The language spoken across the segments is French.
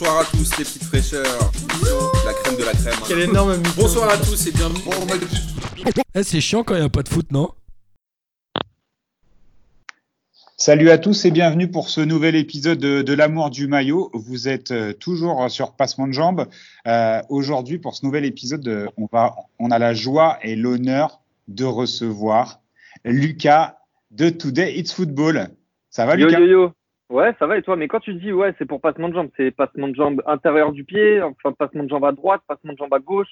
bonsoir à tous les petites fraîcheurs. La crème de la crème. Quel énorme mytho. Bonsoir à tous et bienvenue. Eh, c'est chiant quand il n'y a pas de foot, non? Salut à tous et bienvenue pour ce nouvel épisode de, de l'amour du maillot. Vous êtes euh, toujours sur Passement de Jambes. Euh, Aujourd'hui, pour ce nouvel épisode, euh, on, va, on a la joie et l'honneur de recevoir Lucas de Today It's Football. Ça va, Yo Lucas? yo yo. Ouais, ça va et toi Mais quand tu dis ouais, c'est pour passement de jambe, c'est passement de jambe intérieur du pied, enfin passement de jambe à droite, passement de jambe à gauche,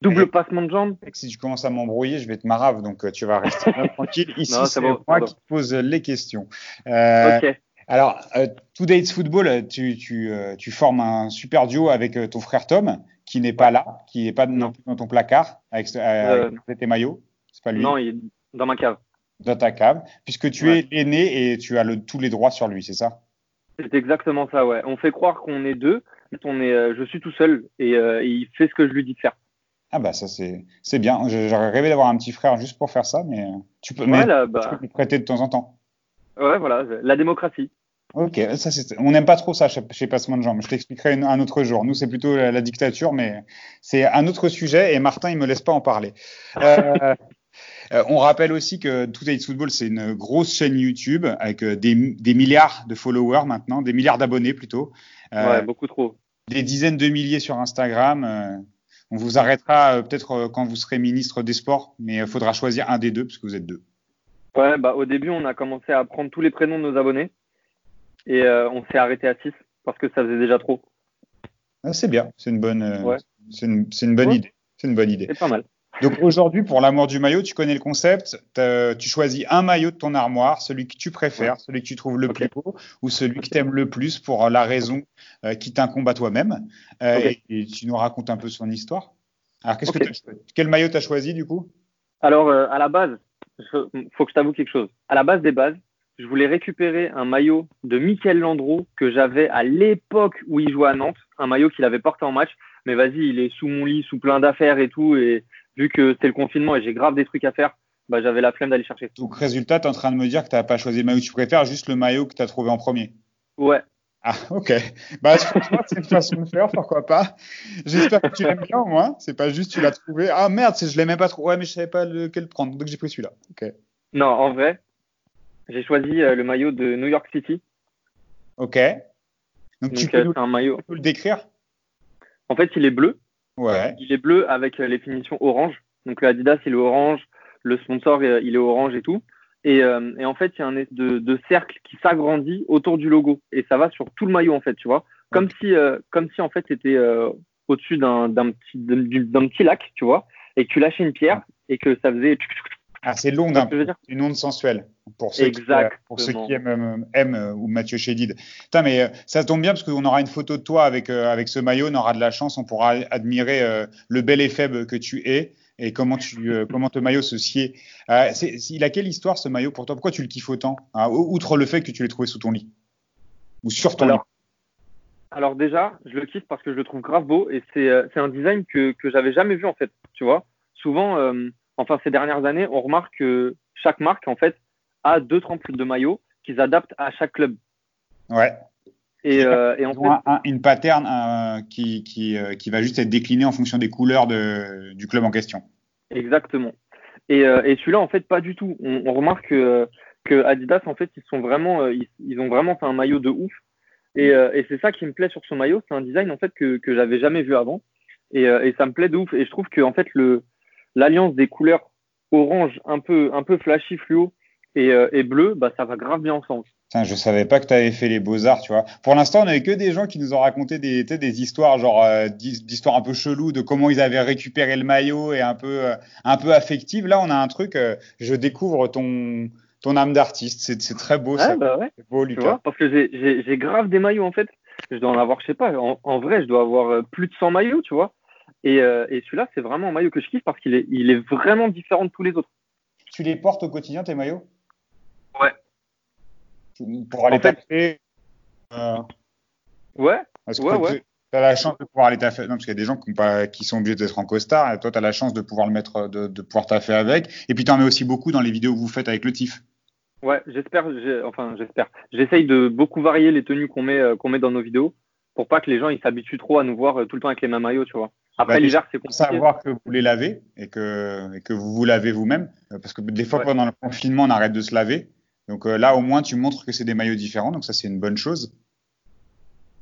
double Et- passement de jambe. Si tu commences à m'embrouiller, je vais te marave, donc euh, tu vas rester tranquille. Ici, c'est bon, moi qui te pose les questions. Euh, ok. Alors, euh, Today It's Football, euh, tu, tu, euh, tu formes un super duo avec ton frère Tom, qui n'est pas là, qui n'est pas non Non. plus dans ton placard avec, avec tes maillots. C'est pas lui? Non, il est dans ma cave. Dans ta cave, puisque tu Ouais. es l'aîné et tu as le, tous les droits sur lui, c'est ça? C'est exactement ça, ouais. On fait croire qu'on est deux, mais on est, euh, je suis tout seul et, euh, et il fait ce que je lui dis de faire. Ah bah ça c'est bien. J'aurais rêvé d'avoir un petit frère juste pour faire ça, mais euh, tu peux, mais tu bah, peux lui prêter de temps en temps. ouais, voilà, la démocratie. Ok, ça. On n'aime pas trop ça chez, Passement de Jambes. Je t'expliquerai un autre jour. Nous c'est plutôt la, la dictature, mais c'est un autre sujet et Martin il me laisse pas en parler. Euh, euh, on rappelle aussi que Today Football c'est une grosse chaîne YouTube avec euh, des, des milliards de followers maintenant, des milliards d'abonnés plutôt. Euh, Ouais, beaucoup trop. des dizaines de milliers sur Instagram. on vous arrêtera peut-être quand vous serez ministre des Sports, mais il faudra choisir un des deux parce que vous êtes deux. Ouais, bah au début, on a commencé à prendre tous les prénoms de nos abonnés et euh, on s'est arrêté à 6 parce que ça faisait déjà trop. Ah, c'est bien, c'est une bonne, euh, Ouais. c'est une, bonne Ouais. idée. C'est une bonne idée. C'est pas mal. Donc aujourd'hui, pour l'amour du maillot, tu connais le concept. Tu choisis un maillot de ton armoire, celui que tu préfères, celui que tu trouves le plus beau, ou celui que tu aimes le plus pour la raison euh, qui t'incombe à toi-même. Euh, et, et tu nous racontes un peu son histoire. Alors, qu'est-ce que choisi quel maillot t'as choisi du coup? Alors, euh, à la base, il faut que je t'avoue quelque chose. À la base des bases, je voulais récupérer un maillot de Michael Landreau que j'avais à l'époque où il jouait à Nantes, un maillot qu'il avait porté en match. Mais vas-y, il est sous mon lit, sous plein d'affaires et tout. Et vu que c'était le confinement et j'ai grave des trucs à faire, bah, j'avais la flemme d'aller chercher. Donc résultat, tu es en train de me dire que tu n'as pas choisi le maillot que tu préfères, juste le maillot que tu as trouvé en premier. Ouais, Ah, ok. Bah, c'est une façon de faire, pourquoi pas. J'espère que tu l'aimes bien au moins. C'est pas juste tu l'as trouvé. Ah merde, je l'aimais pas trop. Ouais, mais je savais pas lequel prendre, donc j'ai pris celui-là. Ok. non, en vrai, j'ai choisi euh, le maillot de New York City. Ok. Donc, tu Donc, peux euh, nous, un maillot. tu peux le décrire? En fait, il est bleu. Ouais. Il est bleu avec euh, les finitions orange. Donc le Adidas, il est orange. Le sponsor, euh, il est orange et tout. Et, euh, et en fait, il y a un de, de cercle qui s'agrandit autour du logo. Et ça va sur tout le maillot, en fait, tu vois. Comme si, euh, comme si en fait, c'était euh, au-dessus d'un d'un petit, d'un d'un petit lac, tu vois. Et que tu lâchais une pierre et que ça faisait. Long Tu vois d'un ce que je veux dire? une onde sensuelle. Pour ceux, qui, euh, pour ceux qui aiment, euh, aiment euh, ou Mathieu Chédid. Putain, mais ça tombe bien parce qu'on aura une photo de toi avec, euh, avec ce maillot, on aura de la chance, on pourra admirer euh, le bel et faible que tu es et comment, tu, euh, comment ton maillot se sied. Il a quelle histoire ce maillot pour toi? Pourquoi tu le kiffes autant hein, Outre le fait que tu l'aies trouvé sous ton lit? Ou sur ton Alors, alors déjà, je le kiffe parce que je le trouve grave beau et c'est un design que, que j'avais jamais vu en fait. Tu vois, souvent, enfin ces dernières années, on remarque que chaque marque en fait a deux trempes de maillots qu'ils adaptent à chaque club. Ouais. Et, euh, et en fait, un- un- une pattern euh, qui, qui, euh, qui va juste être déclinée en fonction des couleurs de, du club en question. exactement. Et, euh, et celui-là, en fait, pas du tout. On, on remarque que, que Adidas, en fait, ils sont vraiment, ils, ils ont vraiment fait un maillot de ouf. Et, et c'est ça qui me plaît sur ce maillot, c'est un design en fait que que j'avais jamais vu avant. Et, et ça me plaît de ouf. Et je trouve que en fait le l'alliance des couleurs orange, un peu un peu flashy fluo et, euh, et bleu, bah ça va grave bien ensemble. Putain, je savais pas que tu avais fait les beaux-arts, tu vois. Pour l'instant, on avait que des gens qui nous ont raconté des, des histoires, genre euh, d'his- d'histoires un peu cheloues de comment ils avaient récupéré le maillot et un peu, euh, un peu affectives. Là, on a un truc, euh, je découvre ton, ton âme d'artiste. C'est c'est très beau, ça. Ouais, bah ouais. Beau, Tu Lucas. vois, parce que j'ai- grave des maillots en fait. Je dois en avoir, je sais pas, en, en vrai, je dois avoir plus de 100 maillots, tu vois. Et, euh, et celui-là, c'est vraiment un maillot que je kiffe parce qu'il est, il est vraiment différent de tous les autres. Tu les portes au quotidien, tes maillots? Ouais. Pour aller En fait- taper. euh, Ouais, parce que Ouais, ouais. tu as la chance de pouvoir aller taffer. Non, parce qu'il y a des gens qui, ont pas, qui sont obligés d'être en costard. Et toi, tu as la chance de pouvoir le mettre, de, de pouvoir taffer avec. Et puis, tu en mets aussi beaucoup dans les vidéos que vous faites avec le TIF. ouais, j'espère, enfin, j'espère. J'essaye de beaucoup varier les tenues qu'on met, euh, qu'on met dans nos vidéos pour pas que les gens ils s'habituent trop à nous voir tout le temps avec les mêmes maillots, tu vois. Après bah, l'hiver, c'est compliqué. Savoir que vous les lavez et que, et que vous vous lavez vous-même. Parce que des fois, pendant le confinement, on arrête de se laver. Donc là, au moins, tu montres que c'est des maillots différents. Donc ça, c'est une bonne chose.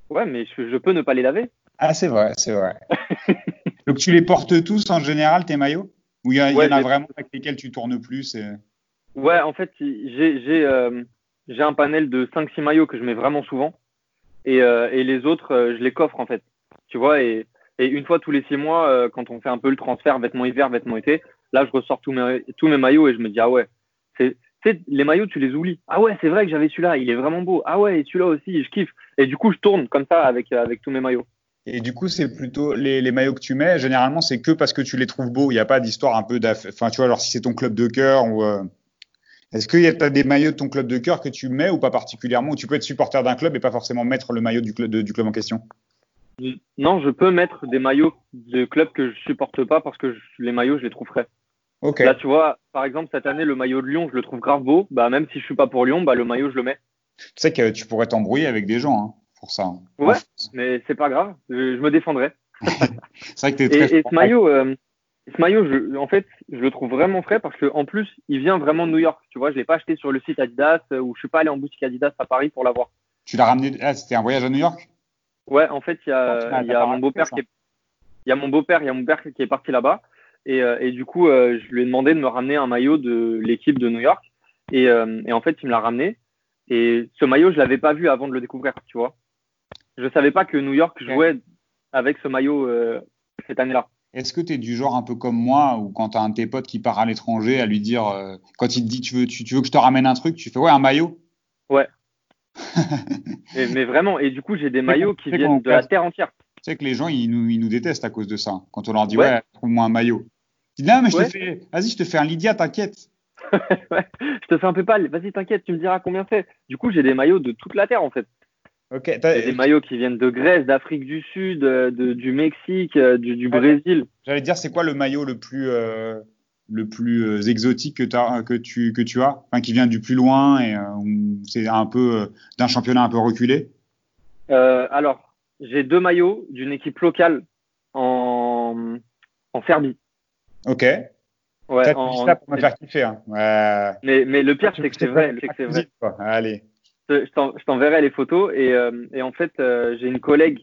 Ouais, mais je, peux ne pas les laver. Ah, c'est vrai, c'est vrai. donc tu les portes tous en général, tes maillots? Ou il y, en a vraiment avec lesquels tu tournes plus Ouais, en fait, j'ai euh, un panel de 5-6 maillots que je mets vraiment souvent. Et, euh, et les autres, euh, je les coffre en fait. Tu vois, et, et une fois tous les 6 mois, euh, quand on fait un peu le transfert vêtements hiver, vêtements été, là, je ressors tous mes, mes maillots et je me dis, ah ouais, c'est les maillots, tu les oublies. Ah ouais, c'est vrai que j'avais celui-là, il est vraiment beau. Ah ouais, et celui-là aussi, je kiffe. Et du coup, je tourne comme ça avec, avec tous mes maillots. Et du coup, c'est plutôt les, maillots que tu mets, généralement, c'est que parce que tu les trouves beaux. Il n'y a pas d'histoire un peu d'aff... Enfin, tu vois, alors si c'est ton club de cœur ou. Est-ce qu'il y a des maillots de ton club de cœur que tu mets ou pas particulièrement Ou tu peux être supporter d'un club et pas forcément mettre le maillot du club en question? Non, je peux mettre des maillots de clubs que je supporte pas parce que les maillots, je les trouve frais. Là, tu vois, par exemple, cette année, le maillot de Lyon, je le trouve grave beau. Bah, même si je suis pas pour Lyon, bah, le maillot, je le mets. Tu sais que tu pourrais t'embrouiller avec des gens hein, pour ça. Hein. Ouais, mais c'est pas grave. Je, me défendrai. c'est vrai que es très. Et, et ce maillot, euh, ce maillot, je, en fait, je le trouve vraiment frais parce qu'en plus, il vient vraiment de New York. Tu vois, je l'ai pas acheté sur le site Adidas euh, ou je suis pas allé en boutique Adidas à Paris pour l'avoir. Tu l'as ramené Ah, c'était un voyage à New York? Ouais, en fait, il y a, il y a mon beau-père qui est, il y a mon beau-père, il y a mon père qui est parti là-bas et, euh, et, du coup, euh, je lui ai demandé de me ramener un maillot de l'équipe de New York et, et en fait, il me l'a ramené. Et ce maillot, je l'avais pas vu avant de le découvrir, tu vois. Je savais pas que New York jouait avec ce maillot cette année-là. Est-ce que tu es du genre un peu comme moi, ou quand tu as un de tes potes qui part à l'étranger, à lui dire, euh, quand il te dit tu veux, tu, veux que je te ramène un truc, tu fais ouais, un maillot? Mais, vraiment, et du coup, j'ai des maillots qui viennent de la terre entière. Tu sais que les gens, ils nous, ils nous détestent à cause de ça. Quand on leur dit ouais, trouve-moi un maillot. Ils disent non, mais je te fais, vas-y, je te fais un Lydia, t'inquiète. ouais, je te fais un peu pas, vas-y, t'inquiète, tu me diras combien c'est. Du coup, j'ai des maillots de toute la terre en fait. Ok. Des maillots qui viennent de Grèce, d'Afrique du Sud, euh, de, du Mexique, euh, du, du Brésil. J'allais dire, c'est quoi le maillot le plus, euh, le plus exotique que, as, que, tu, que tu as enfin, Qui vient du plus loin et c'est un peu d'un championnat un peu reculé? Alors, j'ai deux maillots d'une équipe locale en, en Serbie. Ok. Ouais, en... ça pour me faire kiffer. Hein. Mais, mais le pire, c'est que c'est vrai. C'est vrai. Allez je t'enverrai les photos. Et, euh, et en fait, euh, j'ai une collègue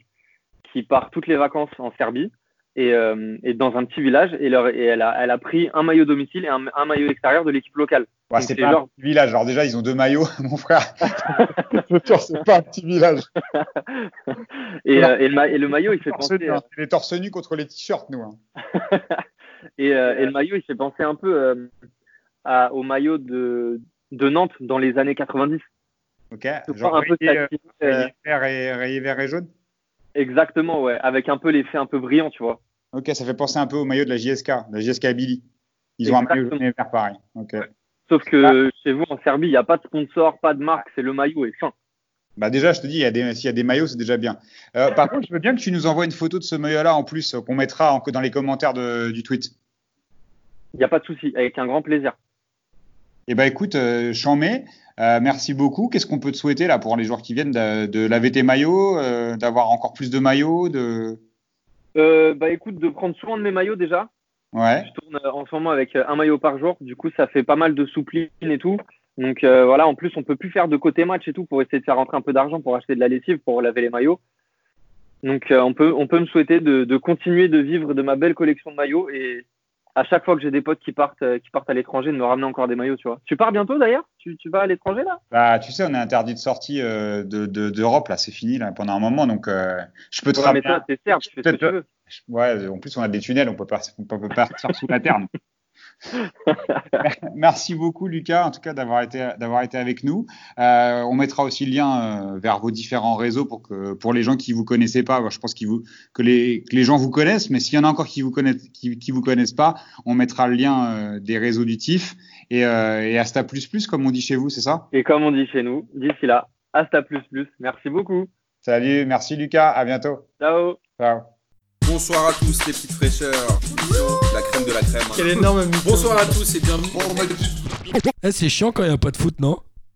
qui part toutes les vacances en Serbie et, euh, et dans un petit village. Et, leur, et elle, a, elle, a, pris un maillot domicile et un, un maillot extérieur de l'équipe locale. Ouais, c'est pas genre... un petit village. Alors déjà, ils ont deux maillots, mon frère. c'est pas un petit village. et, et, le, et, le, maillot, il fait penser. Hein. Les torse nus contre les t-shirts, nous. Hein. et, et, le maillot, il fait penser un peu à, au maillot de, de Nantes dans les années 90. Ok. Genre un peu euh, euh, vert et, rayé vert et jaune Exactement, ouais. Avec un peu l'effet un peu brillant, tu vois. Ok, ça fait penser un peu au maillot de la JSK, la JSK Billy. Ils ont un maillot jaune et vert pareil. Ok. Sauf que chez vous, en Serbie, il n'y a pas de sponsor, pas de marque, c'est le maillot et fin. Bah déjà, je te dis, s'il y a des maillots, c'est déjà bien. Euh, par contre, je veux bien que tu nous envoies une photo de ce maillot-là en plus, qu'on mettra dans les commentaires du tweet. Il n'y a pas de souci, avec un grand plaisir. Eh ben écoute, euh, Chamé, euh, merci beaucoup. Qu'est-ce qu'on peut te souhaiter là pour les joueurs qui viennent de, laver tes maillots, euh, d'avoir encore plus de maillots, de euh, Bah écoute, de prendre soin de mes maillots déjà. Ouais. Je tourne en ce moment avec un maillot par jour. Du coup, ça fait pas mal de soupline et tout. Donc voilà, en plus, on peut plus faire de côté match et tout pour essayer de faire rentrer un peu d'argent pour acheter de la lessive pour laver les maillots. Donc on peut on peut me souhaiter de, de continuer de vivre de ma belle collection de maillots et à chaque fois que j'ai des potes qui partent, euh, qui partent à l'étranger, de me ramener encore des maillots, tu vois. Tu pars bientôt d'ailleurs? Tu, tu, vas à l'étranger là? Bah, tu sais, on est interdit de sortie euh, de, d'Europe là, c'est fini là pendant un moment, donc euh, je peux te ramener. Mais toi, t'es serbe, tu fais ce que tu veux. Ouais, en plus on a des tunnels, on peut pas, on peut partir sous la terre. Merci beaucoup Lucas, en tout cas d'avoir été d'avoir été avec nous. Euh, on mettra aussi le lien euh, vers vos différents réseaux pour que pour les gens qui vous connaissaient pas, je pense vous, que les que les gens vous connaissent, mais s'il y en a encore qui vous connaissent qui, qui vous connaissent pas, on mettra le lien euh, des réseaux du TIF et, et Asta plus plus comme on dit chez vous, c'est ça? Et comme on dit chez nous, d'ici là, Asta plus plus. Merci beaucoup. Salut, merci Lucas, à bientôt. Ciao. Ciao. Bonsoir à tous les petites fraîcheurs. La crème de la crème. Quelle énorme Bonsoir à tous et bienvenue. Eh, c'est chiant quand il n'y a pas de foot, non?